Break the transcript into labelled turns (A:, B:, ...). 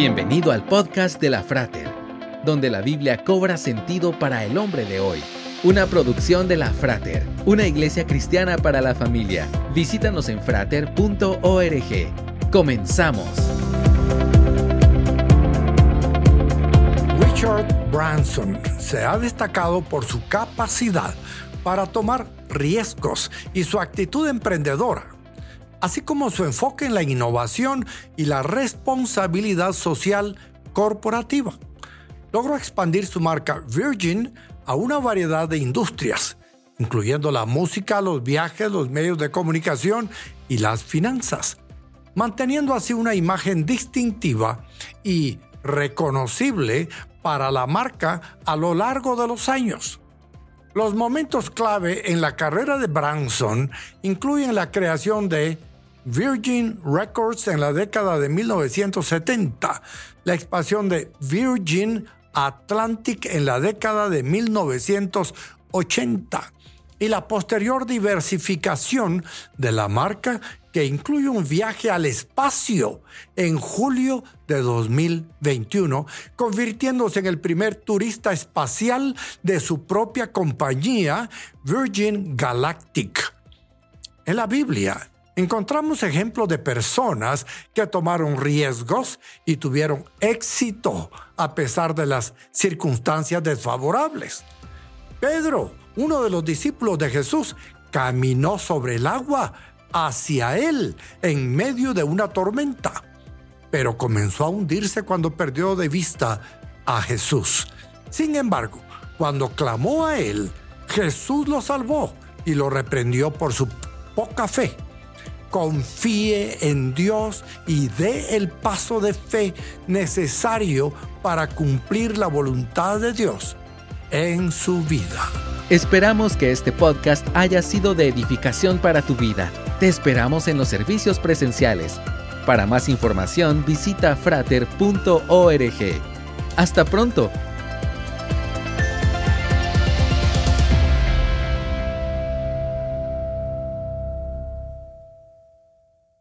A: Bienvenido al podcast de la Frater, donde la Biblia cobra sentido para el hombre de hoy. Una producción de la Frater, una iglesia cristiana para la familia. Visítanos en frater.org. Comenzamos.
B: Richard Branson se ha destacado por su capacidad para tomar riesgos y su actitud emprendedora así como su enfoque en la innovación y la responsabilidad social corporativa. Logró expandir su marca Virgin a una variedad de industrias, incluyendo la música, los viajes, los medios de comunicación y las finanzas, manteniendo así una imagen distintiva y reconocible para la marca a lo largo de los años. Los momentos clave en la carrera de Branson incluyen la creación de Virgin Records en la década de 1970, la expansión de Virgin Atlantic en la década de 1980 y la posterior diversificación de la marca que incluye un viaje al espacio en julio de 2021, convirtiéndose en el primer turista espacial de su propia compañía, Virgin Galactic. En la Biblia, encontramos ejemplos de personas que tomaron riesgos y tuvieron éxito a pesar de las circunstancias desfavorables. Pedro, uno de los discípulos de Jesús, caminó sobre el agua hacia él en medio de una tormenta, pero comenzó a hundirse cuando perdió de vista a Jesús. Sin embargo, cuando clamó a él, Jesús lo salvó y lo reprendió por su poca fe confíe en Dios y dé el paso de fe necesario para cumplir la voluntad de Dios en su vida.
A: Esperamos que este podcast haya sido de edificación para tu vida. Te esperamos en los servicios presenciales. Para más información visita frater.org. Hasta pronto